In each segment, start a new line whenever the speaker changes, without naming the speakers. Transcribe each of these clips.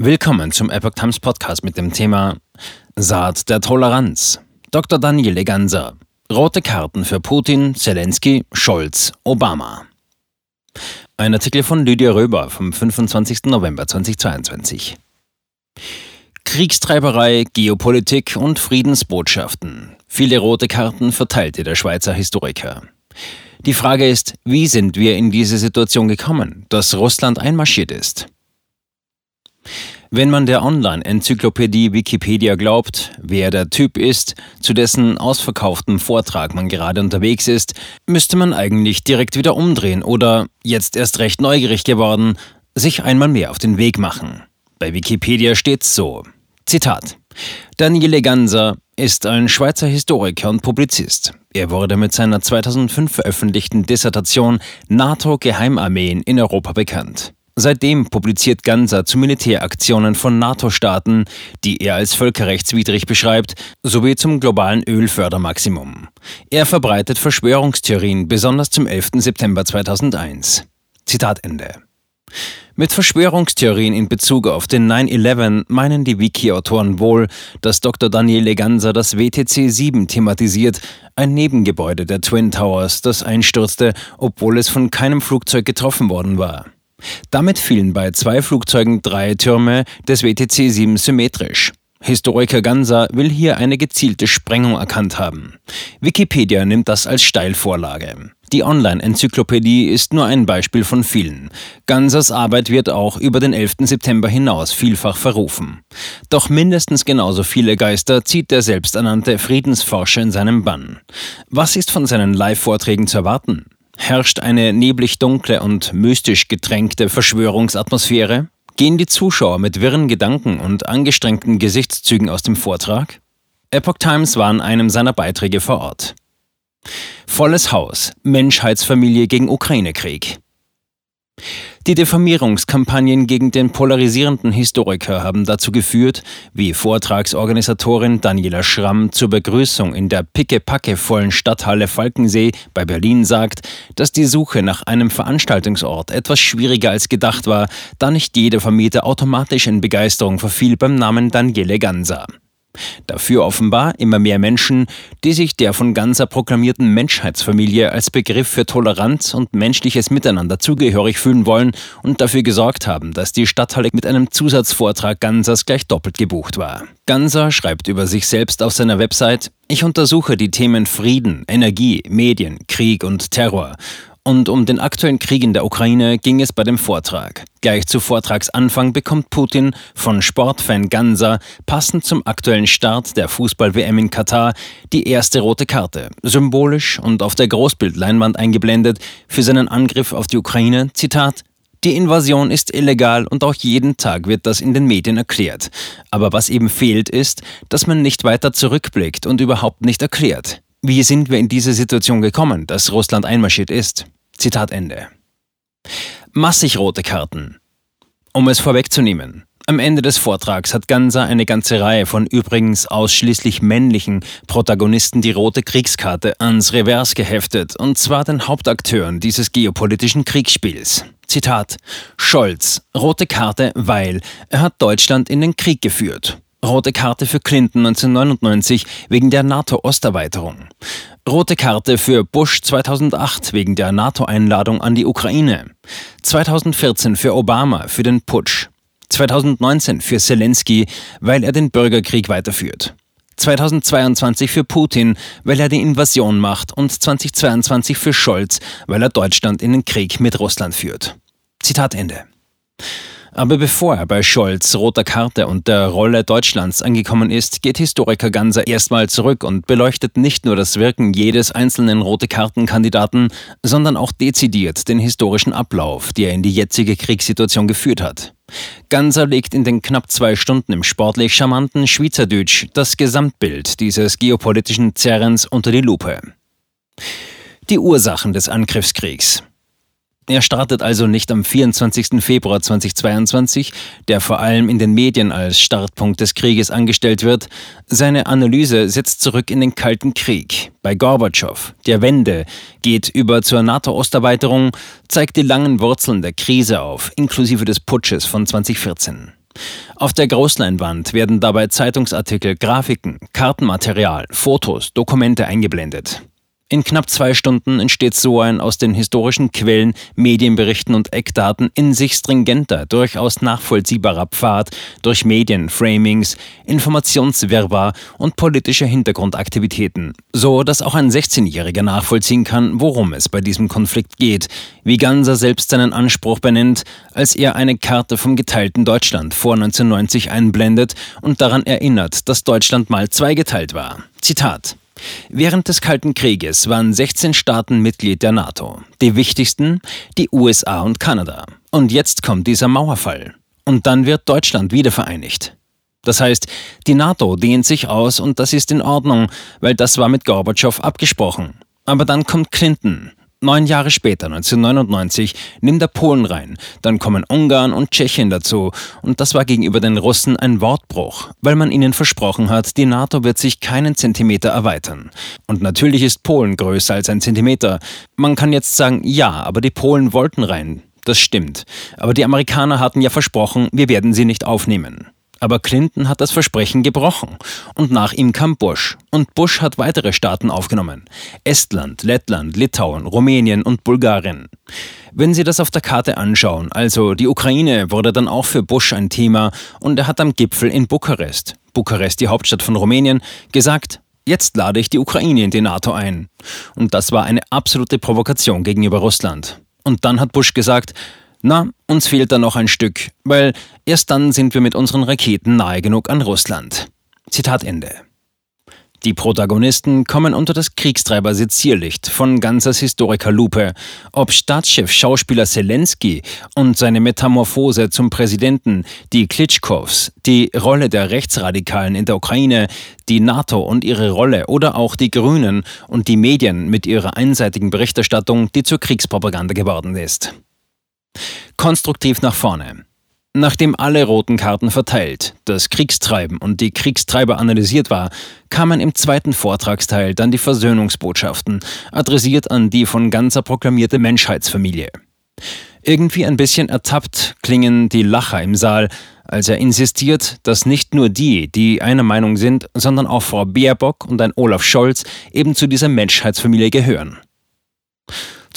Willkommen zum Epoch Times Podcast mit dem Thema Saat der Toleranz. Dr. Daniele Ganser. Rote Karten für Putin, Zelensky, Scholz, Obama. Ein Artikel von Lydia Röber vom 25. November 2022. Kriegstreiberei, Geopolitik und Friedensbotschaften. Viele rote Karten verteilte der Schweizer Historiker. Die Frage ist, wie sind wir in diese Situation gekommen, dass Russland einmarschiert ist? Wenn man der Online-Enzyklopädie Wikipedia glaubt, wer der Typ ist, zu dessen ausverkauftem Vortrag man gerade unterwegs ist, müsste man eigentlich direkt wieder umdrehen oder, jetzt erst recht neugierig geworden, sich einmal mehr auf den Weg machen. Bei Wikipedia steht's so. Zitat. Daniele Ganser ist ein Schweizer Historiker und Publizist. Er wurde mit seiner 2005 veröffentlichten Dissertation NATO-Geheimarmeen in Europa bekannt. Seitdem publiziert Ganser zu Militäraktionen von NATO-Staaten, die er als völkerrechtswidrig beschreibt, sowie zum globalen Ölfördermaximum. Er verbreitet Verschwörungstheorien, besonders zum 11. September 2001. Zitat Ende. Mit Verschwörungstheorien in Bezug auf den 9-11 meinen die Wiki-Autoren wohl, dass Dr. Daniele Ganser das WTC 7 thematisiert, ein Nebengebäude der Twin Towers, das einstürzte, obwohl es von keinem Flugzeug getroffen worden war. Damit fielen bei zwei Flugzeugen drei Türme des WTC 7 symmetrisch. Historiker Ganser will hier eine gezielte Sprengung erkannt haben. Wikipedia nimmt das als Steilvorlage. Die Online-Enzyklopädie ist nur ein Beispiel von vielen. Gansers Arbeit wird auch über den 11. September hinaus vielfach verrufen. Doch mindestens genauso viele Geister zieht der selbsternannte Friedensforscher in seinem Bann. Was ist von seinen Live-Vorträgen zu erwarten? Herrscht eine neblig dunkle und mystisch getränkte Verschwörungsatmosphäre? Gehen die Zuschauer mit wirren Gedanken und angestrengten Gesichtszügen aus dem Vortrag? Epoch Times war in einem seiner Beiträge vor Ort. Volles Haus, Menschheitsfamilie gegen Ukraine-Krieg. Die Diffamierungskampagnen gegen den polarisierenden Historiker haben dazu geführt, wie Vortragsorganisatorin Daniela Schramm zur Begrüßung in der pickepacke-vollen Stadthalle Falkensee bei Berlin sagt, dass die Suche nach einem Veranstaltungsort etwas schwieriger als gedacht war, da nicht jeder Vermieter automatisch in Begeisterung verfiel beim Namen Daniele Ganser. Dafür offenbar immer mehr Menschen, die sich der von Ganser proklamierten Menschheitsfamilie als Begriff für Toleranz und menschliches Miteinander zugehörig fühlen wollen und dafür gesorgt haben, dass die Stadthalle mit einem Zusatzvortrag Gansers gleich doppelt gebucht war. Ganser schreibt über sich selbst auf seiner Website, ich untersuche die Themen Frieden, Energie, Medien, Krieg und Terror und um den aktuellen Krieg in der Ukraine ging es bei dem Vortrag. Gleich zu Vortragsanfang bekommt Putin von Sportfan Ganser passend zum aktuellen Start der Fußball-WM in Katar die erste rote Karte, symbolisch und auf der Großbildleinwand eingeblendet für seinen Angriff auf die Ukraine. Zitat die Invasion ist illegal und auch jeden Tag wird das in den Medien erklärt. Aber was eben fehlt ist, dass man nicht weiter zurückblickt und überhaupt nicht erklärt. Wie sind wir in diese Situation gekommen, dass Russland einmarschiert ist? Zitat Ende. Massig rote Karten. Um es vorwegzunehmen, am Ende des Vortrags hat Ganser eine ganze Reihe von übrigens ausschließlich männlichen Protagonisten die rote Kriegskarte ans Revers geheftet, und zwar den Hauptakteuren dieses geopolitischen Kriegsspiels. Zitat Scholz, rote Karte, weil er hat Deutschland in den Krieg geführt. Rote Karte für Clinton 1999 wegen der NATO-Osterweiterung. Rote Karte für Bush 2008 wegen der NATO-Einladung an die Ukraine. 2014 für Obama für den Putsch. 2019 für Zelensky, weil er den Bürgerkrieg weiterführt. 2022 für Putin, weil er die Invasion macht und 2022 für Scholz, weil er Deutschland in den Krieg mit Russland führt. Zitat Ende. Aber bevor er bei Scholz, roter Karte und der Rolle Deutschlands angekommen ist, geht Historiker Ganser erstmal zurück und beleuchtet nicht nur das Wirken jedes einzelnen rote Kartenkandidaten, sondern auch dezidiert den historischen Ablauf, der in die jetzige Kriegssituation geführt hat. Ganser legt in den knapp zwei Stunden im sportlich charmanten Schweizerdeutsch das Gesamtbild dieses geopolitischen Zerrens unter die Lupe. Die Ursachen des Angriffskriegs. Er startet also nicht am 24. Februar 2022, der vor allem in den Medien als Startpunkt des Krieges angestellt wird. Seine Analyse setzt zurück in den Kalten Krieg. Bei Gorbatschow, der Wende, geht über zur NATO-Osterweiterung, zeigt die langen Wurzeln der Krise auf, inklusive des Putsches von 2014. Auf der Großleinwand werden dabei Zeitungsartikel, Grafiken, Kartenmaterial, Fotos, Dokumente eingeblendet. In knapp zwei Stunden entsteht so ein aus den historischen Quellen, Medienberichten und Eckdaten in sich stringenter, durchaus nachvollziehbarer Pfad durch Medien, Framings, Informationswirrwarr und politische Hintergrundaktivitäten, so dass auch ein 16-Jähriger nachvollziehen kann, worum es bei diesem Konflikt geht, wie Ganser selbst seinen Anspruch benennt, als er eine Karte vom geteilten Deutschland vor 1990 einblendet und daran erinnert, dass Deutschland mal zweigeteilt war. Zitat Während des Kalten Krieges waren 16 Staaten Mitglied der NATO. Die wichtigsten die USA und Kanada. Und jetzt kommt dieser Mauerfall. Und dann wird Deutschland wiedervereinigt. Das heißt, die NATO dehnt sich aus und das ist in Ordnung, weil das war mit Gorbatschow abgesprochen. Aber dann kommt Clinton Neun Jahre später, 1999, nimmt er Polen rein. Dann kommen Ungarn und Tschechien dazu. Und das war gegenüber den Russen ein Wortbruch, weil man ihnen versprochen hat, die NATO wird sich keinen Zentimeter erweitern. Und natürlich ist Polen größer als ein Zentimeter. Man kann jetzt sagen, ja, aber die Polen wollten rein. Das stimmt. Aber die Amerikaner hatten ja versprochen, wir werden sie nicht aufnehmen. Aber Clinton hat das Versprechen gebrochen. Und nach ihm kam Bush. Und Bush hat weitere Staaten aufgenommen. Estland, Lettland, Litauen, Rumänien und Bulgarien. Wenn Sie das auf der Karte anschauen, also die Ukraine wurde dann auch für Bush ein Thema und er hat am Gipfel in Bukarest, Bukarest die Hauptstadt von Rumänien, gesagt, jetzt lade ich die Ukraine in die NATO ein. Und das war eine absolute Provokation gegenüber Russland. Und dann hat Bush gesagt, na, uns fehlt da noch ein Stück, weil erst dann sind wir mit unseren Raketen nahe genug an Russland. Zitat Ende. Die Protagonisten kommen unter das Kriegstreiber-Sezierlicht von Gansers Historiker Lupe. Ob Staatschef Schauspieler Zelensky und seine Metamorphose zum Präsidenten, die Klitschkows, die Rolle der Rechtsradikalen in der Ukraine, die NATO und ihre Rolle oder auch die Grünen und die Medien mit ihrer einseitigen Berichterstattung, die zur Kriegspropaganda geworden ist. Konstruktiv nach vorne. Nachdem alle roten Karten verteilt, das Kriegstreiben und die Kriegstreiber analysiert war, kamen im zweiten Vortragsteil dann die Versöhnungsbotschaften, adressiert an die von Ganzer proklamierte Menschheitsfamilie. Irgendwie ein bisschen ertappt klingen die Lacher im Saal, als er insistiert, dass nicht nur die, die einer Meinung sind, sondern auch Frau Baerbock und ein Olaf Scholz eben zu dieser Menschheitsfamilie gehören.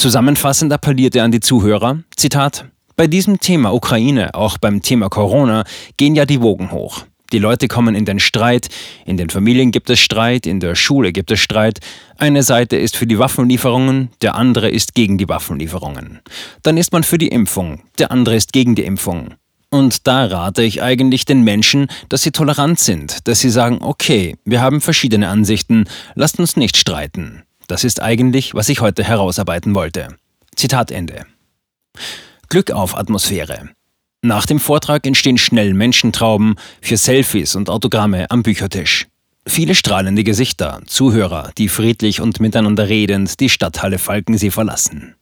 Zusammenfassend appelliert er an die Zuhörer, Zitat, bei diesem Thema Ukraine, auch beim Thema Corona, gehen ja die Wogen hoch. Die Leute kommen in den Streit, in den Familien gibt es Streit, in der Schule gibt es Streit. Eine Seite ist für die Waffenlieferungen, der andere ist gegen die Waffenlieferungen. Dann ist man für die Impfung, der andere ist gegen die Impfung. Und da rate ich eigentlich den Menschen, dass sie tolerant sind, dass sie sagen, okay, wir haben verschiedene Ansichten, lasst uns nicht streiten. Das ist eigentlich, was ich heute herausarbeiten wollte. Zitat Ende. Glück auf Atmosphäre. Nach dem Vortrag entstehen schnell Menschentrauben für Selfies und Autogramme am Büchertisch. Viele strahlende Gesichter, Zuhörer, die friedlich und miteinander redend die Stadthalle Falkensee verlassen.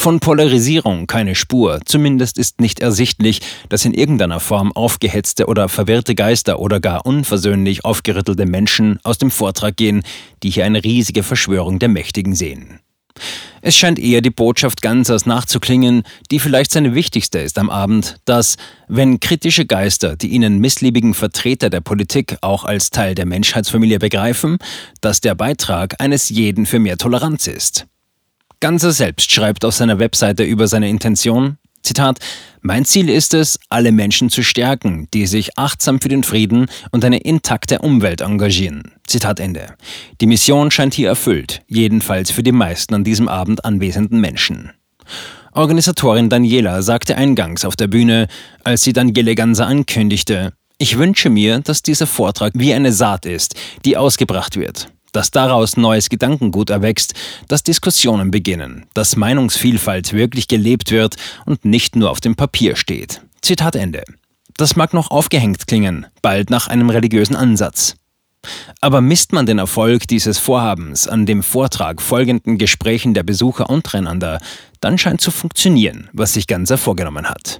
Von Polarisierung keine Spur, zumindest ist nicht ersichtlich, dass in irgendeiner Form aufgehetzte oder verwirrte Geister oder gar unversöhnlich aufgerüttelte Menschen aus dem Vortrag gehen, die hier eine riesige Verschwörung der Mächtigen sehen. Es scheint eher die Botschaft Gansers nachzuklingen, die vielleicht seine wichtigste ist am Abend, dass, wenn kritische Geister die ihnen missliebigen Vertreter der Politik auch als Teil der Menschheitsfamilie begreifen, dass der Beitrag eines jeden für mehr Toleranz ist. Ganser selbst schreibt auf seiner Webseite über seine Intention, Zitat, mein Ziel ist es, alle Menschen zu stärken, die sich achtsam für den Frieden und eine intakte Umwelt engagieren. Zitat Ende. Die Mission scheint hier erfüllt, jedenfalls für die meisten an diesem Abend anwesenden Menschen. Organisatorin Daniela sagte eingangs auf der Bühne, als sie Daniele Ganser ankündigte, ich wünsche mir, dass dieser Vortrag wie eine Saat ist, die ausgebracht wird dass daraus neues Gedankengut erwächst, dass Diskussionen beginnen, dass Meinungsvielfalt wirklich gelebt wird und nicht nur auf dem Papier steht. Zitat Ende. Das mag noch aufgehängt klingen, bald nach einem religiösen Ansatz. Aber misst man den Erfolg dieses Vorhabens an dem Vortrag folgenden Gesprächen der Besucher untereinander, dann scheint zu funktionieren, was sich Ganser vorgenommen hat.